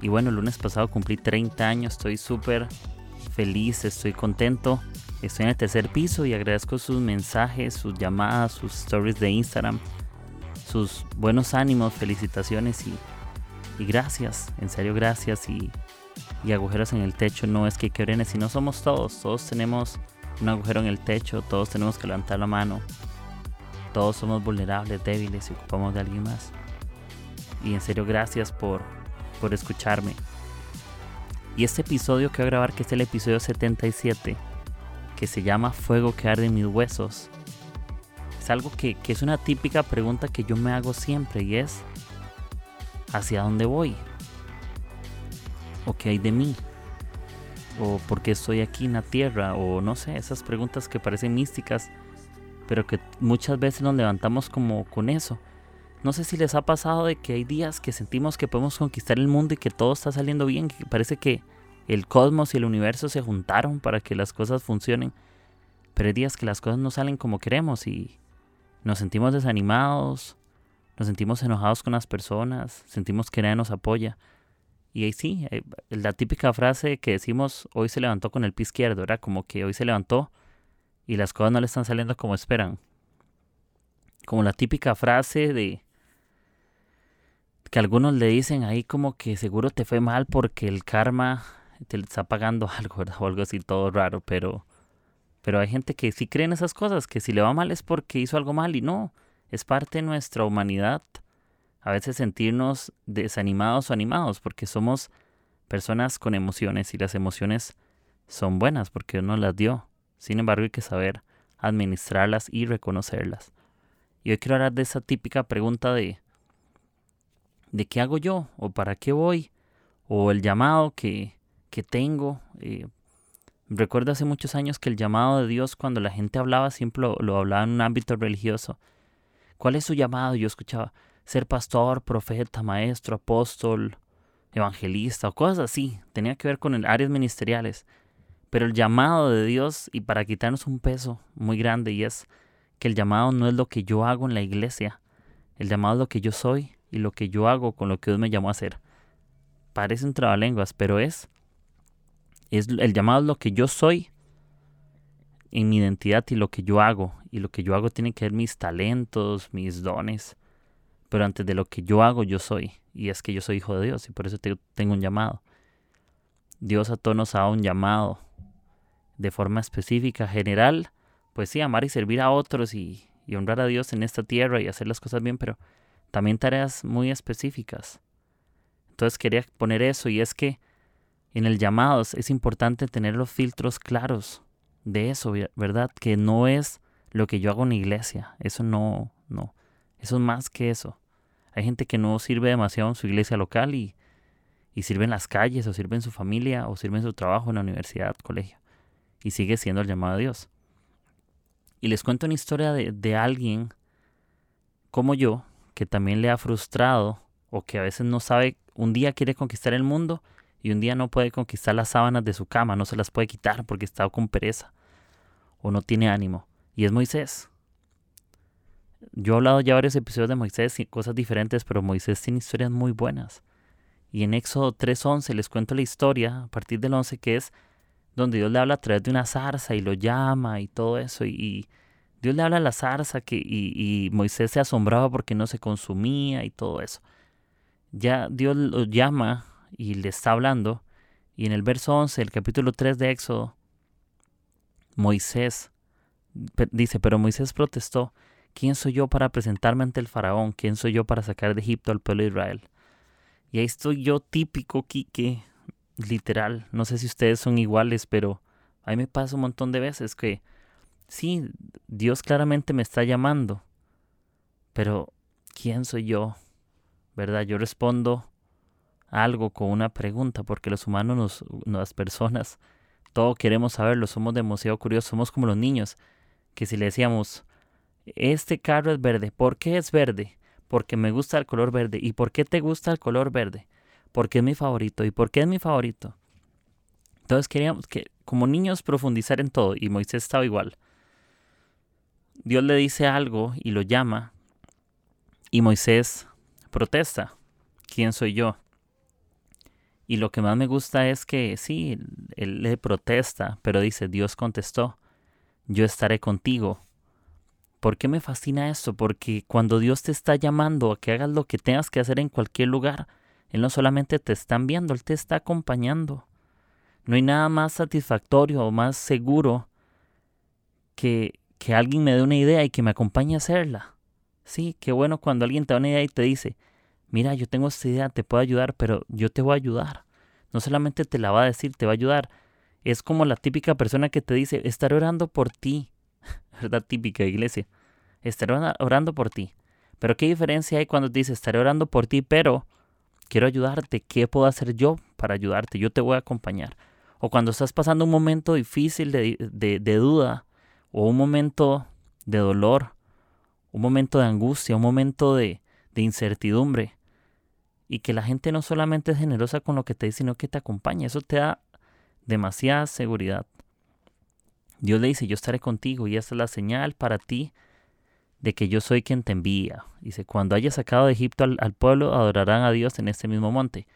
y bueno, el lunes pasado cumplí 30 años, estoy súper feliz, estoy contento. Estoy en el tercer piso y agradezco sus mensajes, sus llamadas, sus stories de Instagram, sus buenos ánimos, felicitaciones y, gracias, en serio gracias y, agujeros en el techo no es que quebren, no somos todos, todos tenemos un agujero en el techo, todos tenemos que levantar la mano, todos somos vulnerables, débiles y ocupamos de alguien más. Y en serio gracias por, por escucharme. Y este episodio que voy a grabar, que es el episodio 77, que se llama Fuego que arde en mis huesos, es algo que, que es una típica pregunta que yo me hago siempre y es, ¿hacia dónde voy? ¿O qué hay de mí? ¿O por qué estoy aquí en la tierra? O no sé, esas preguntas que parecen místicas, pero que muchas veces nos levantamos como con eso. No sé si les ha pasado de que hay días que sentimos que podemos conquistar el mundo y que todo está saliendo bien, que parece que el cosmos y el universo se juntaron para que las cosas funcionen. Pero hay días que las cosas no salen como queremos y nos sentimos desanimados, nos sentimos enojados con las personas, sentimos que nadie nos apoya. Y ahí sí, eh, la típica frase que decimos hoy se levantó con el pie izquierdo, era como que hoy se levantó y las cosas no le están saliendo como esperan. Como la típica frase de que algunos le dicen ahí como que seguro te fue mal porque el karma te está pagando algo, O algo así todo raro, pero, pero hay gente que sí cree en esas cosas, que si le va mal es porque hizo algo mal y no, es parte de nuestra humanidad. A veces sentirnos desanimados o animados porque somos personas con emociones y las emociones son buenas porque uno las dio. Sin embargo, hay que saber administrarlas y reconocerlas. Y hoy quiero hablar de esa típica pregunta de de qué hago yo o para qué voy o el llamado que, que tengo. Eh, recuerdo hace muchos años que el llamado de Dios cuando la gente hablaba siempre lo, hablaba en un ámbito religioso. ¿Cuál es su llamado? Yo escuchaba ser pastor, profeta, maestro, apóstol, evangelista o cosas así. Tenía que ver con áreas ministeriales. Pero el llamado de Dios, y para quitarnos un peso muy grande, y es que el llamado no es lo que yo hago en la iglesia, el llamado es lo que yo soy y lo que yo hago con lo que Dios me llamó a hacer. Parecen trabalenguas, pero es, es el llamado es lo que yo soy en mi identidad y lo que yo hago. Y lo que yo hago tiene que ver mis talentos, mis dones. Pero antes de lo que yo hago, yo soy. Y es que yo soy hijo de Dios y por eso tengo un llamado. Dios a todos nos ha dado un llamado de forma específica, general. Pues sí, amar y servir a otros y honrar a Dios en esta tierra y hacer las cosas bien, pero también tareas muy específicas. Entonces quería poner eso y es que en el llamado es importante tener los filtros claros de eso, ¿verdad? Que no es lo que yo hago en la iglesia, eso no, no, eso es más que eso. Hay gente que no sirve demasiado en su iglesia local y, y sirve en las calles o sirve en su familia o sirve en su trabajo en la universidad, colegio y sigue siendo el llamado de Dios. Y les cuento una historia de, de alguien como yo, que también le ha frustrado o que a veces no sabe, un día quiere conquistar el mundo y un día no puede conquistar las sábanas de su cama, no se las puede quitar porque está con pereza o no tiene ánimo. Y es Moisés. Yo he hablado ya varios episodios de Moisés y cosas diferentes, pero Moisés tiene historias muy buenas. Y en Éxodo 3.11 les cuento la historia, a partir del 11, que es donde Dios le habla a través de una zarza y lo llama y todo eso. Y, Dios le habla a la zarza que, y, Moisés se asombraba porque no se consumía y todo eso. Ya Dios lo llama y le está hablando. Y en el verso 11, el capítulo 3 de Éxodo, Moisés dice, pero Moisés protestó, ¿quién soy yo para presentarme ante el faraón? ¿Quién soy yo para sacar de Egipto al pueblo de Israel? Y ahí estoy yo típico, Quique, literal. No sé si ustedes son iguales, pero a mí me pasa un montón de veces que sí, Dios claramente me está llamando, pero ¿quién soy yo? ¿Verdad? Yo respondo algo con una pregunta, porque los humanos, las personas, todo queremos saberlo, somos demasiado curiosos, somos como los niños, que si le decíamos, este carro es verde, ¿por qué es verde? Porque me gusta el color verde. ¿Y por qué te gusta el color verde? Porque es mi favorito. ¿Y por qué es mi favorito? Entonces queríamos que, como niños, profundizar en todo, y Moisés estaba igual. Dios le dice algo y lo llama, y Moisés protesta. ¿Quién soy yo? Y lo que más me gusta es que sí, él le protesta, pero dice, Dios contestó, yo estaré contigo. ¿Por qué me fascina esto? Porque cuando Dios te está llamando a que hagas lo que tengas que hacer en cualquier lugar, Él no solamente te está enviando, Él te está acompañando. No hay nada más satisfactorio o más seguro que, que alguien me dé una idea y que me acompañe a hacerla. Sí, qué bueno cuando alguien te da una idea y te dice, mira, yo tengo esta idea, te puedo ayudar, pero yo te voy a ayudar. No solamente te la va a decir, te va a ayudar. Es como la típica persona que te dice, estaré orando por ti. ¿Verdad? Típica iglesia. Estaré orando por ti. Pero ¿qué diferencia hay cuando te dice, estaré orando por ti, pero quiero ayudarte? ¿Qué puedo hacer yo para ayudarte? Yo te voy a acompañar. O cuando estás pasando un momento difícil de, de duda, o un momento de dolor, un momento de angustia, un momento de, de incertidumbre. Y que la gente no solamente es generosa con lo que te dice, sino que te acompaña. Eso te da demasiada seguridad. Dios le dice, yo estaré contigo y esta es la señal para ti de que yo soy quien te envía. Dice, cuando hayas sacado de Egipto al, pueblo, adorarán a Dios en este mismo monte.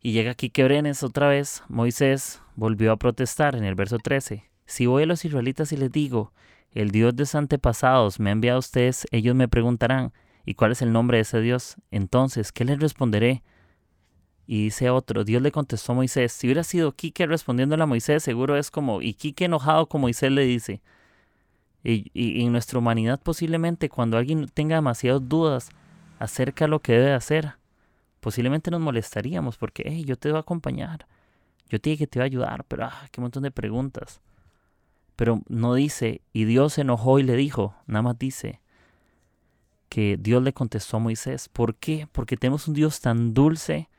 Y llega aquí Quebrenes otra vez, Moisés volvió a protestar en el verso 13. Si voy a los israelitas y les digo, el Dios de sus antepasados me ha enviado a ustedes, ellos me preguntarán, ¿Y cuál es el nombre de ese Dios? Entonces, ¿qué les responderé? Y dice otro, Dios le contestó a Moisés, si hubiera sido Quique respondiéndole a Moisés, seguro es como, y Quique enojado como Moisés le dice. Y, y, en nuestra humanidad posiblemente cuando alguien tenga demasiadas dudas acerca de lo que debe hacer, posiblemente nos molestaríamos porque, hey, yo te voy a acompañar, yo te que te voy a ayudar, pero, ah, qué montón de preguntas. Pero no dice, y Dios se enojó y le dijo, nada más dice, que Dios le contestó a Moisés. ¿Por qué? Porque tenemos un Dios tan dulce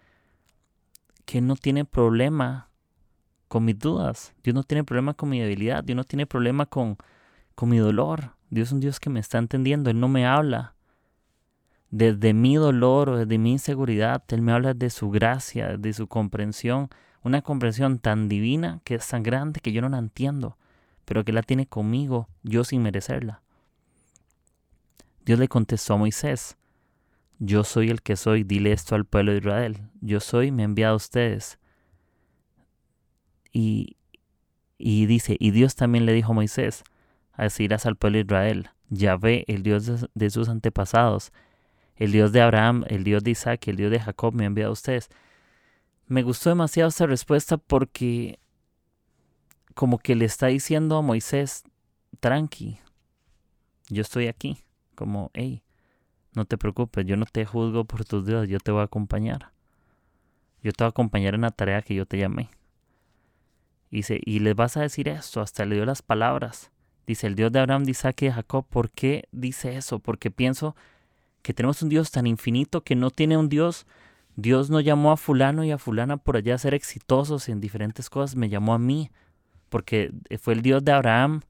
que no tiene problema con mis dudas. Dios no tiene problema con mi debilidad. Dios no tiene problema con, con mi dolor. Dios es un Dios que me está entendiendo. Él no me habla desde mi dolor o desde mi inseguridad. Él me habla de su gracia, de su comprensión. Una comprensión tan divina que es tan grande que yo no la entiendo, pero que la tiene conmigo, yo sin merecerla. Dios le contestó a Moisés, yo soy el que soy, dile esto al pueblo de Israel, yo soy, me he enviado a ustedes. Y, y dice, y Dios también le dijo a Moisés, a decirás al pueblo de Israel, Yahvé, el Dios de, de, sus antepasados, el Dios de Abraham, el Dios de Isaac, el Dios de Jacob me ha enviado a ustedes. Me gustó demasiado esta respuesta porque como que le está diciendo a Moisés, tranqui, yo estoy aquí como, hey, no te preocupes, yo no te juzgo por tus dios, yo te voy a acompañar. Yo te voy a acompañar en la tarea que yo te llamé. Y, dice, y les vas a decir esto, hasta le dio las palabras. Dice, el Dios de Abraham, de Isaac y de Jacob, ¿por qué dice eso? Porque pienso que tenemos un Dios tan infinito que no tiene un Dios. Dios no llamó a fulano y a fulana por allá a ser exitosos en diferentes cosas, me llamó a mí, porque fue el Dios de Abraham,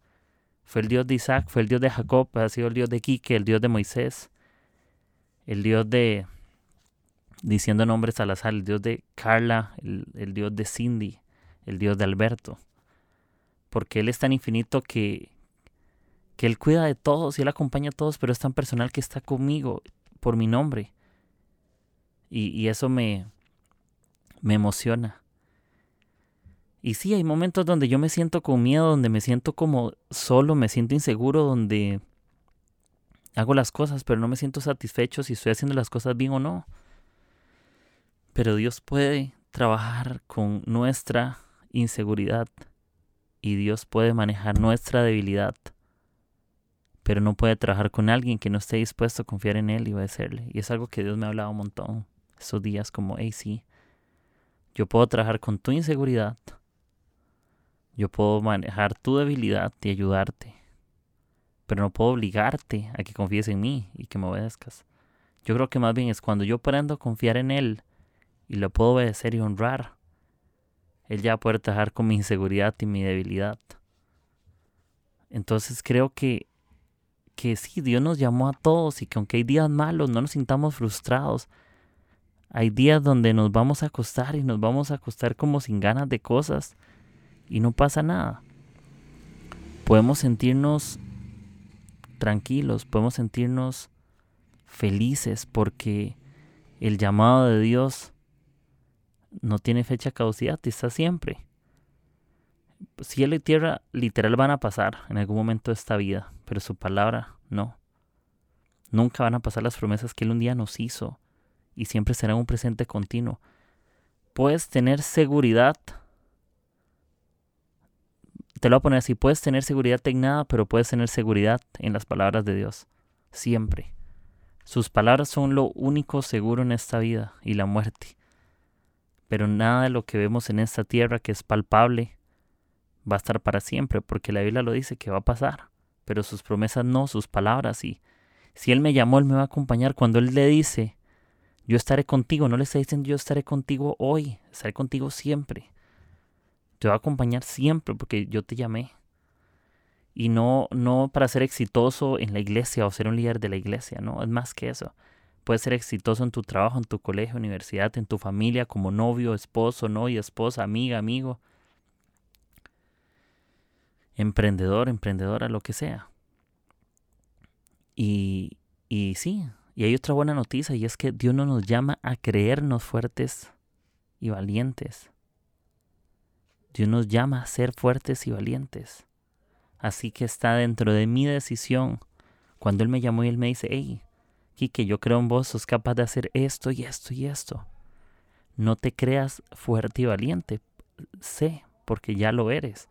fue el Dios de Isaac, fue el Dios de Jacob, ha sido el Dios de Quique, el Dios de Moisés, el Dios de, diciendo nombres al azar, el Dios de Carla, el, Dios de Cindy, el Dios de Alberto. Porque Él es tan infinito que, que Él cuida de todos y Él acompaña a todos, pero es tan personal que está conmigo por mi nombre. Y, y eso me, me emociona. Y sí, hay momentos donde yo me siento con miedo, donde me siento como solo, me siento inseguro, donde hago las cosas, pero no me siento satisfecho si estoy haciendo las cosas bien o no. Pero Dios puede trabajar con nuestra inseguridad y Dios puede manejar nuestra debilidad, pero no puede trabajar con alguien que no esté dispuesto a confiar en Él y obedecerle. Y es algo que Dios me ha hablado un montón esos días como, hey, sí, yo puedo trabajar con tu inseguridad yo puedo manejar tu debilidad y ayudarte, pero no puedo obligarte a que confíes en mí y que me obedezcas. Yo creo que más bien es cuando yo aprendo a confiar en Él y lo puedo obedecer y honrar, Él ya puede trabajar con mi inseguridad y mi debilidad. Entonces creo que, que sí, Dios nos llamó a todos y que aunque hay días malos, no nos sintamos frustrados. Hay días donde nos vamos a acostar y nos vamos a acostar como sin ganas de cosas y no pasa nada. Podemos sentirnos tranquilos, podemos sentirnos felices porque el llamado de Dios no tiene fecha caducidad, está siempre. Cielo y tierra literal van a pasar en algún momento de esta vida, pero su palabra no. Nunca van a pasar las promesas que Él un día nos hizo y siempre será un presente continuo. Puedes tener seguridad. Te lo voy a poner así, puedes tener seguridad en nada, pero puedes tener seguridad en las palabras de Dios. Siempre. Sus palabras son lo único seguro en esta vida y la muerte. Pero nada de lo que vemos en esta tierra que es palpable va a estar para siempre, porque la Biblia lo dice que va a pasar, pero sus promesas no, sus palabras y si Él me llamó, Él me va a acompañar. Cuando Él le dice, yo estaré contigo, no le está diciendo yo estaré contigo hoy, estaré contigo siempre. Te voy a acompañar siempre porque yo te llamé. Y no, no para ser exitoso en la iglesia o ser un líder de la iglesia, no, es más que eso. Puedes ser exitoso en tu trabajo, en tu colegio, universidad, en tu familia, como novio, esposo, novia, esposa, amiga, amigo. Emprendedor, emprendedora, lo que sea. Y, y sí, y hay otra buena noticia y es que Dios no nos llama a creernos fuertes y valientes. Dios nos llama a ser fuertes y valientes. Así que está dentro de mi decisión. Cuando Él me llamó y Él me dice, hey, que yo creo en vos, sos capaz de hacer esto y esto y esto. No te creas fuerte y valiente. Sé, porque ya lo eres.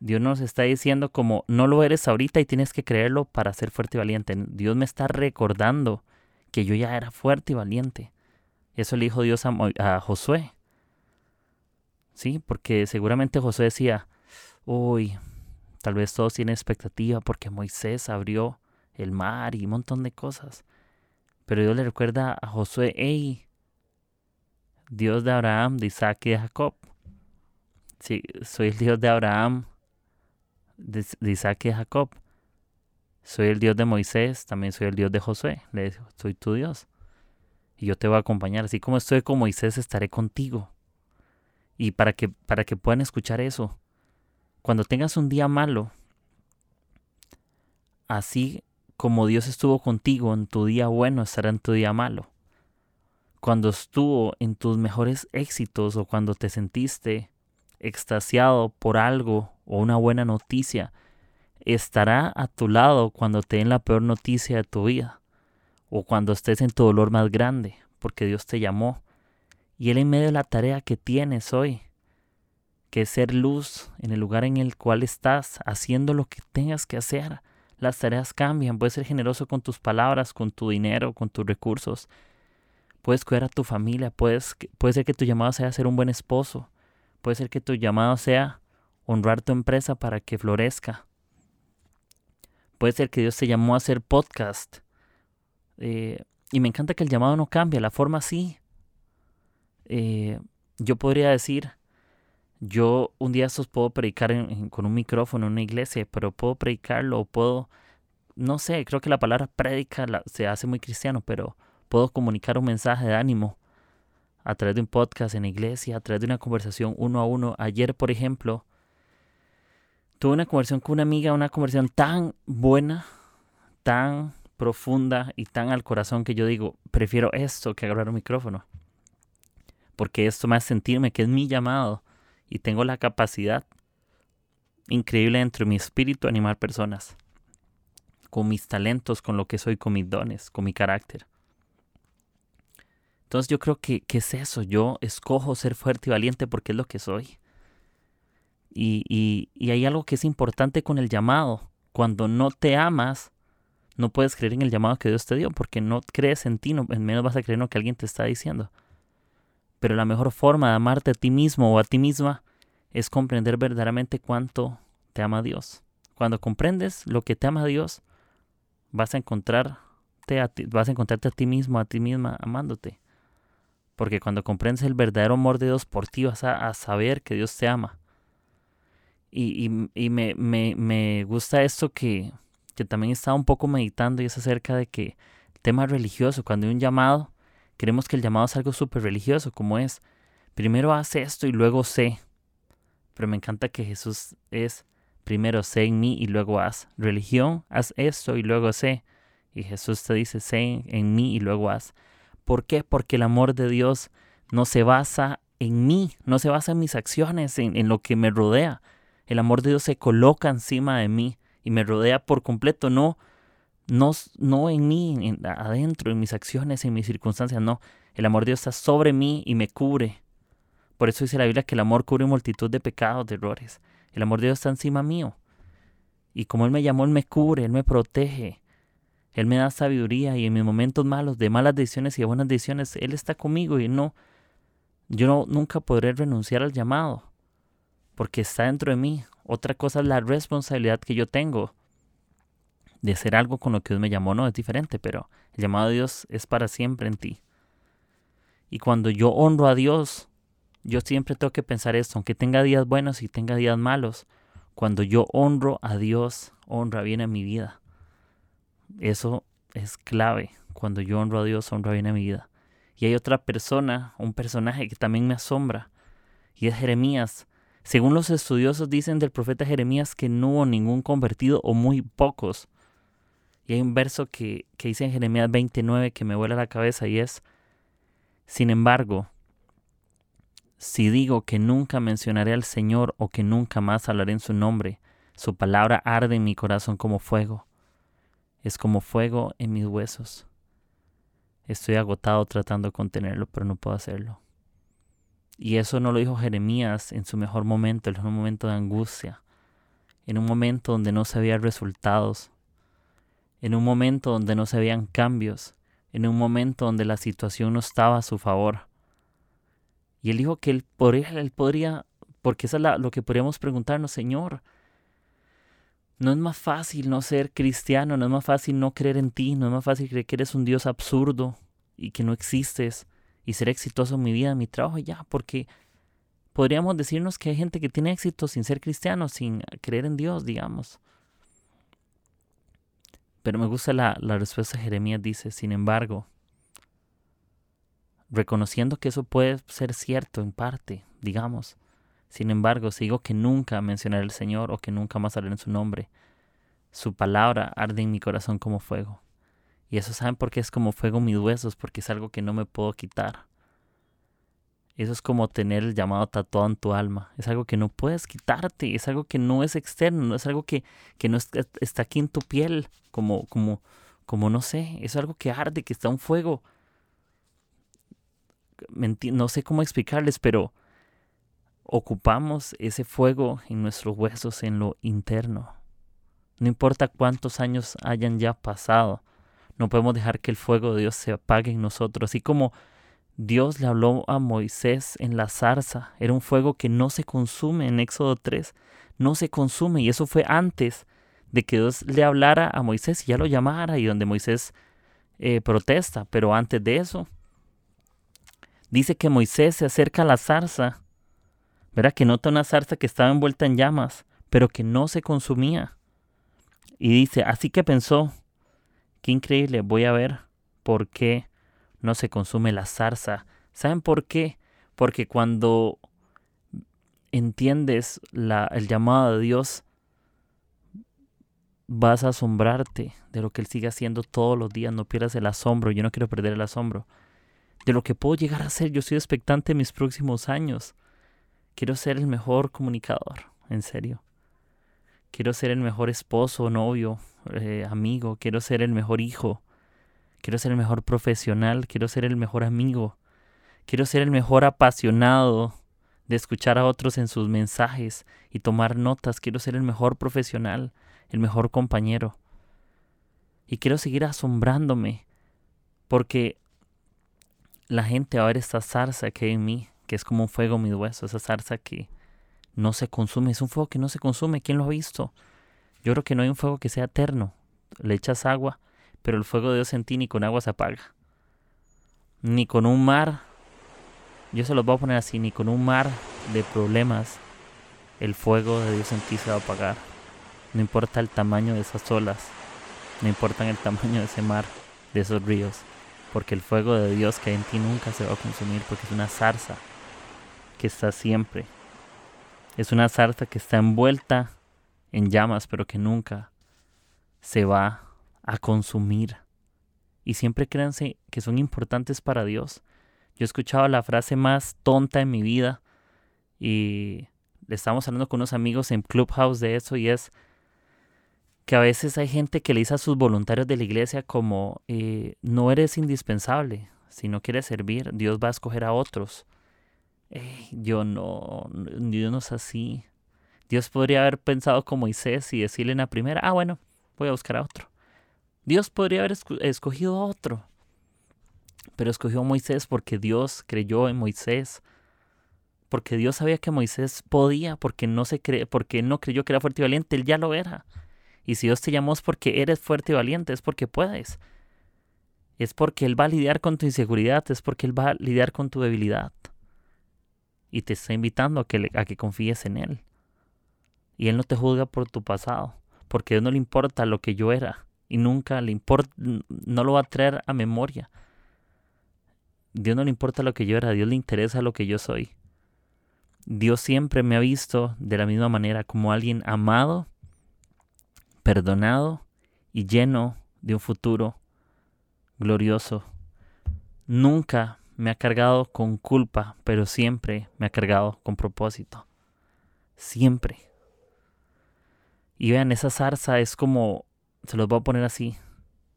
Dios nos está diciendo como no lo eres ahorita y tienes que creerlo para ser fuerte y valiente. Dios me está recordando que yo ya era fuerte y valiente. Eso le dijo Dios a Josué. Sí, porque seguramente Josué decía, uy, tal vez todos tienen expectativa porque Moisés abrió el mar y un montón de cosas. Pero Dios le recuerda a Josué, hey, Dios de Abraham, de Isaac y de Jacob. Sí, soy el Dios de Abraham, de, Isaac y de Jacob. Soy el Dios de Moisés, también soy el Dios de Josué. Le digo, soy tu Dios. Y yo te voy a acompañar. Así como estoy con Moisés, estaré contigo. Y para que, para que puedan escuchar eso, cuando tengas un día malo, así como Dios estuvo contigo en tu día bueno, estará en tu día malo. Cuando estuvo en tus mejores éxitos o cuando te sentiste extasiado por algo o una buena noticia, estará a tu lado cuando te den la peor noticia de tu vida o cuando estés en tu dolor más grande, porque Dios te llamó. Y Él en medio de la tarea que tienes hoy, que es ser luz en el lugar en el cual estás, haciendo lo que tengas que hacer, las tareas cambian. Puedes ser generoso con tus palabras, con tu dinero, con tus recursos. Puedes cuidar a tu familia. Puedes, puede ser que tu llamado sea ser un buen esposo. Puede ser que tu llamado sea honrar tu empresa para que florezca. Puede ser que Dios te llamó a hacer podcast. Eh, y me encanta que el llamado no cambia, la forma sí. Eh, yo podría decir, yo un día estos puedo predicar con un micrófono en una iglesia, pero puedo predicarlo o puedo, no sé, creo que la palabra predica se hace muy cristiano, pero puedo comunicar un mensaje de ánimo a través de un podcast en la iglesia, a través de una conversación uno a uno. Ayer, por ejemplo, tuve una conversación con una amiga, una conversación tan buena, tan profunda y tan al corazón que yo digo, prefiero esto que agarrar un micrófono. Porque esto me hace sentirme que es mi llamado y tengo la capacidad increíble dentro de mi espíritu animar personas, con mis talentos, con lo que soy, con mis dones, con mi carácter. Entonces yo creo que, es eso, yo escojo ser fuerte y valiente porque es lo que soy. Y, y, y hay algo que es importante con el llamado. Cuando no te amas, no puedes creer en el llamado que Dios te dio porque no crees en ti, no, en menos vas a creer en lo que alguien te está diciendo. Pero la mejor forma de amarte a ti mismo o a ti misma es comprender verdaderamente cuánto te ama Dios. Cuando comprendes lo que te ama Dios, vas a encontrarte a ti, vas a encontrarte a ti mismo, a ti misma amándote. Porque cuando comprendes el verdadero amor de Dios por ti vas a, saber que Dios te ama. Y, me, me, gusta esto que, que también estaba un poco meditando y es acerca de que el tema religioso, cuando hay un llamado, Creemos que el llamado es algo súper religioso, como es, primero haz esto y luego sé. Pero me encanta que Jesús es, primero sé en mí y luego haz. Religión, haz esto y luego sé. Y Jesús te dice, sé en mí y luego haz. ¿Por qué? Porque el amor de Dios no se basa en mí, no se basa en mis acciones, en, en lo que me rodea. El amor de Dios se coloca encima de mí y me rodea por completo, no no, no en mí, adentro, en mis acciones, en mis circunstancias, no. El amor de Dios está sobre mí y me cubre. Por eso dice la Biblia que el amor cubre multitud de pecados, de errores. El amor de Dios está encima mío. Y como Él me llamó, Él me cubre, Él me protege. Él me da sabiduría y en mis momentos malos, de malas decisiones y de buenas decisiones, Él está conmigo y no, yo no, nunca podré renunciar al llamado, porque está dentro de mí. Otra cosa es la responsabilidad que yo tengo de hacer algo con lo que Dios me llamó, no es diferente, pero el llamado de Dios es para siempre en ti. Y cuando yo honro a Dios, yo siempre tengo que pensar esto, aunque tenga días buenos y tenga días malos, cuando yo honro a Dios, honra bien en mi vida. Eso es clave. Cuando yo honro a Dios, honra bien en mi vida. Y hay otra persona, un personaje que también me asombra, y es Jeremías. Según los estudiosos dicen del profeta Jeremías que no hubo ningún convertido o muy pocos. Y hay un verso que, dice en Jeremías 29 que me vuela la cabeza y es, sin embargo, si digo que nunca mencionaré al Señor o que nunca más hablaré en su nombre, su palabra arde en mi corazón como fuego. Es como fuego en mis huesos. Estoy agotado tratando de contenerlo, pero no puedo hacerlo. Y eso no lo dijo Jeremías en su mejor momento, en un momento de angustia, en un momento donde no se veía resultados, en un momento donde no se veían cambios, en un momento donde la situación no estaba a su favor. Y él dijo que él podría, él podría porque eso es lo que podríamos preguntarnos, Señor, no es más fácil no ser cristiano, no es más fácil no creer en ti, no es más fácil creer que eres un Dios absurdo y que no existes y ser exitoso en mi vida, en mi trabajo ya, porque podríamos decirnos que hay gente que tiene éxito sin ser cristiano, sin creer en Dios, digamos. Pero me gusta la, respuesta de Jeremías, dice, sin embargo, reconociendo que eso puede ser cierto en parte, digamos, sin embargo, si digo que nunca mencionaré al Señor o que nunca más hablaré en su nombre, su palabra arde en mi corazón como fuego. Y eso saben por qué es como fuego mis huesos, porque es algo que no me puedo quitar. Eso es como tener el llamado tatuado en tu alma. Es algo que no puedes quitarte, es algo que no es externo, no es algo que, no está, aquí en tu piel, como, como, como no sé, es algo que arde, que está un fuego. No sé cómo explicarles, pero ocupamos ese fuego en nuestros huesos, en lo interno. No importa cuántos años hayan ya pasado, no podemos dejar que el fuego de Dios se apague en nosotros, así como Dios le habló a Moisés en la zarza. Era un fuego que no se consume en Éxodo 3. No se consume. Y eso fue antes de que Dios le hablara a Moisés y ya lo llamara y donde Moisés eh, protesta. Pero antes de eso, dice que Moisés se acerca a la zarza. Verá que nota una zarza que estaba envuelta en llamas, pero que no se consumía. Y dice, así que pensó, qué increíble, voy a ver por qué no se consume la zarza. ¿Saben por qué? Porque cuando entiendes el llamado de Dios, vas a asombrarte de lo que Él sigue haciendo todos los días. No pierdas el asombro. Yo no quiero perder el asombro. De lo que puedo llegar a ser. Yo soy expectante en mis próximos años. Quiero ser el mejor comunicador. En serio. Quiero ser el mejor esposo, novio, eh, amigo. Quiero ser el mejor hijo. Quiero ser el mejor profesional, quiero ser el mejor amigo, quiero ser el mejor apasionado de escuchar a otros en sus mensajes y tomar notas, quiero ser el mejor profesional, el mejor compañero. Y quiero seguir asombrándome porque la gente va a ver esta zarza que hay en mí, que es como un fuego en mis huesos, esa zarza que no se consume, es un fuego que no se consume, ¿quién lo ha visto? Yo creo que no hay un fuego que sea eterno. Le echas agua pero el fuego de Dios en ti ni con agua se apaga, ni con un mar yo se los voy a poner así, ni con un mar de problemas el fuego de Dios en ti se va a apagar. No importa el tamaño de esas olas, no importa el tamaño de ese mar, de esos ríos, porque el fuego de Dios que hay en ti nunca se va a consumir, porque es una zarza que está siempre. Es una zarza que está envuelta en llamas, pero que nunca se va a consumir. Y siempre créanse que son importantes para Dios. Yo he escuchado la frase más tonta en mi vida y le estamos hablando con unos amigos en Clubhouse de eso y es que a veces hay gente que le dice a sus voluntarios de la iglesia como eh, no eres indispensable, si no quieres servir, Dios va a escoger a otros. yo no, Dios no es así. Dios podría haber pensado como Moisés y decirle en la primera, ah, bueno, voy a buscar a otro. Dios podría haber escogido otro, pero escogió a Moisés porque Dios creyó en Moisés, porque Dios sabía que Moisés podía, porque no se cree, porque no creyó que era fuerte y valiente, él ya lo era. Y si Dios te llamó es porque eres fuerte y valiente, es porque puedes. Es porque Él va a lidiar con tu inseguridad, es porque Él va a lidiar con tu debilidad. Y te está invitando a que, a que confíes en Él. Y Él no te juzga por tu pasado, porque a Dios no le importa lo que yo era. Y nunca le importa, no lo va a traer a memoria. Dios no le importa lo que yo era, Dios le interesa lo que yo soy. Dios siempre me ha visto de la misma manera como alguien amado perdonado y lleno de un futuro glorioso. Nunca me ha cargado con culpa, pero siempre me ha cargado con propósito. Siempre. Y vean, esa zarza es como, se los voy a poner así,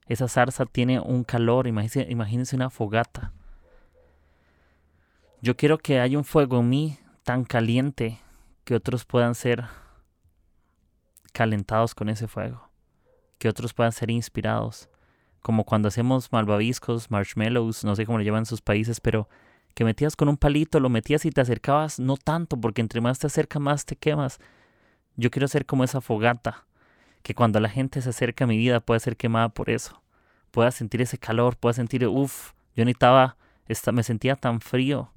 esa zarza tiene un calor, imagínense, imagínense una fogata. Yo quiero que haya un fuego en mí tan caliente que otros puedan ser calentados con ese fuego, que otros puedan ser inspirados, como cuando hacemos malvaviscos, marshmallows, no sé cómo lo llevan en sus países, pero que metías con un palito, lo metías y te acercabas, no tanto, porque entre más te acercas, más te quemas. Yo quiero ser como esa fogata, que cuando la gente se acerca a mi vida pueda ser quemada por eso, pueda sentir ese calor, pueda sentir, uff, yo necesitaba, me sentía tan frío,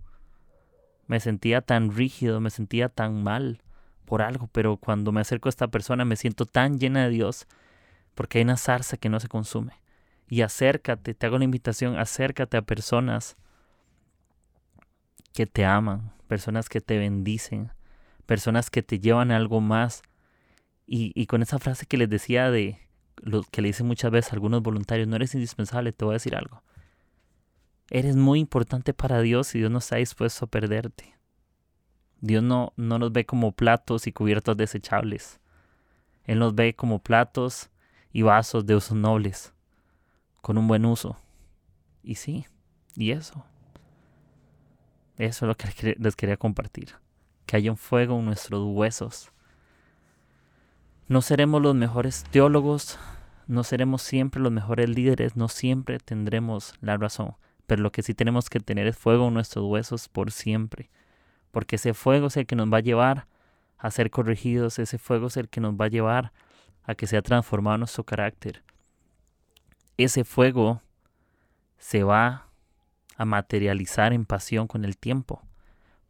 me sentía tan rígido, me sentía tan mal por algo, pero cuando me acerco a esta persona me siento tan llena de Dios porque hay una zarza que no se consume. Y acércate, te hago la invitación, acércate a personas que te aman, personas que te bendicen, personas que te llevan a algo más. Y, y con esa frase que les decía de lo que le dicen muchas veces a algunos voluntarios, no eres indispensable, te voy a decir algo. Eres muy importante para Dios y Dios no está dispuesto a perderte. Dios no, no nos ve como platos y cubiertos desechables. Él nos ve como platos y vasos de usos nobles, con un buen uso. Y sí, y eso. Eso es lo que les quería compartir. Que haya un fuego en nuestros huesos. No seremos los mejores teólogos, no seremos siempre los mejores líderes, no siempre tendremos la razón. Pero lo que sí tenemos que tener es fuego en nuestros huesos por siempre porque ese fuego es el que nos va a llevar a ser corregidos, ese fuego es el que nos va a llevar a que sea transformado nuestro carácter. Ese fuego se va a materializar en pasión con el tiempo.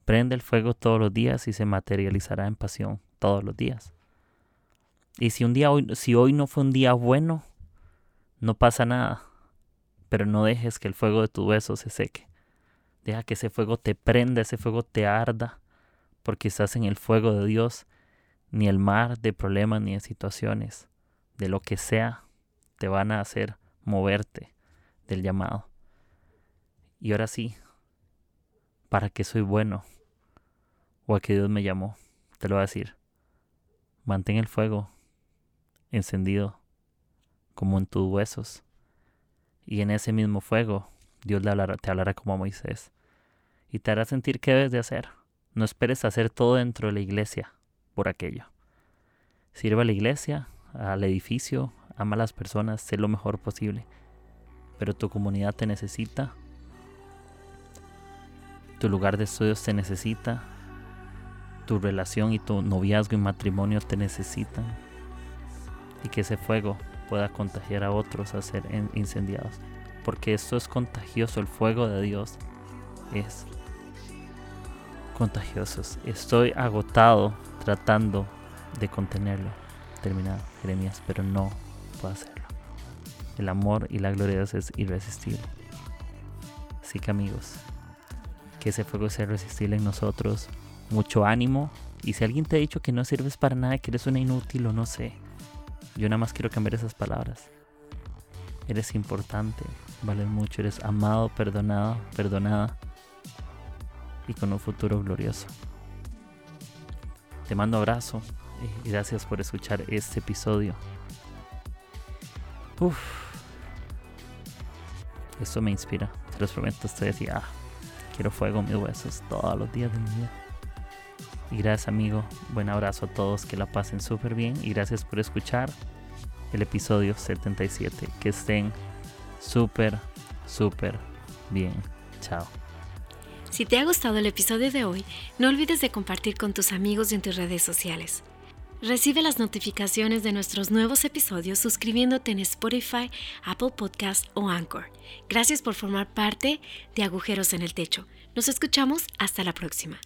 Prende el fuego todos los días y se materializará en pasión todos los días. Y si un día hoy, si hoy no fue un día bueno, no pasa nada. Pero no dejes que el fuego de tu beso se seque. Deja que ese fuego te prenda, ese fuego te arda, porque estás en el fuego de Dios. Ni el mar de problemas ni de situaciones, de lo que sea, te van a hacer moverte del llamado. Y ahora sí, ¿para qué soy bueno? ¿O a qué Dios me llamó? Te lo voy a decir. Mantén el fuego encendido como en tus huesos. Y en ese mismo fuego Dios te hablará como a Moisés y te hará sentir qué debes de hacer. No esperes hacer todo dentro de la iglesia por aquello. Sirve a la iglesia, al edificio, ama a las personas, sé lo mejor posible. Pero tu comunidad te necesita, tu lugar de estudios te necesita, tu relación y tu noviazgo y matrimonio te necesitan. Y que ese fuego pueda contagiar a otros a ser incendiados. Porque esto es contagioso, el fuego de Dios es contagiosos. Estoy agotado tratando de contenerlo. Terminado, Jeremías, pero no puedo hacerlo. El amor y la gloria de Dios es irresistible. Así que amigos, que ese fuego sea irresistible en nosotros. Mucho ánimo. Y si alguien te ha dicho que no sirves para nada, que eres una inútil o no sé, yo nada más quiero cambiar esas palabras. Eres importante, vales mucho, eres amado, perdonado, perdonada y con un futuro glorioso. Te mando abrazo y gracias por escuchar este episodio. Uf, esto me inspira, te los prometo, estoy así, ah, quiero fuego en mis huesos todos los días de mi vida. Y gracias amigo, buen abrazo a todos, que la pasen súper bien y gracias por escuchar el episodio 77. Que estén súper, súper bien. Chao. Si te ha gustado el episodio de hoy, no olvides de compartir con tus amigos en tus redes sociales. Recibe las notificaciones de nuestros nuevos episodios suscribiéndote en Spotify, Apple Podcast o Anchor. Gracias por formar parte de Agujeros en el Techo. Nos escuchamos hasta la próxima.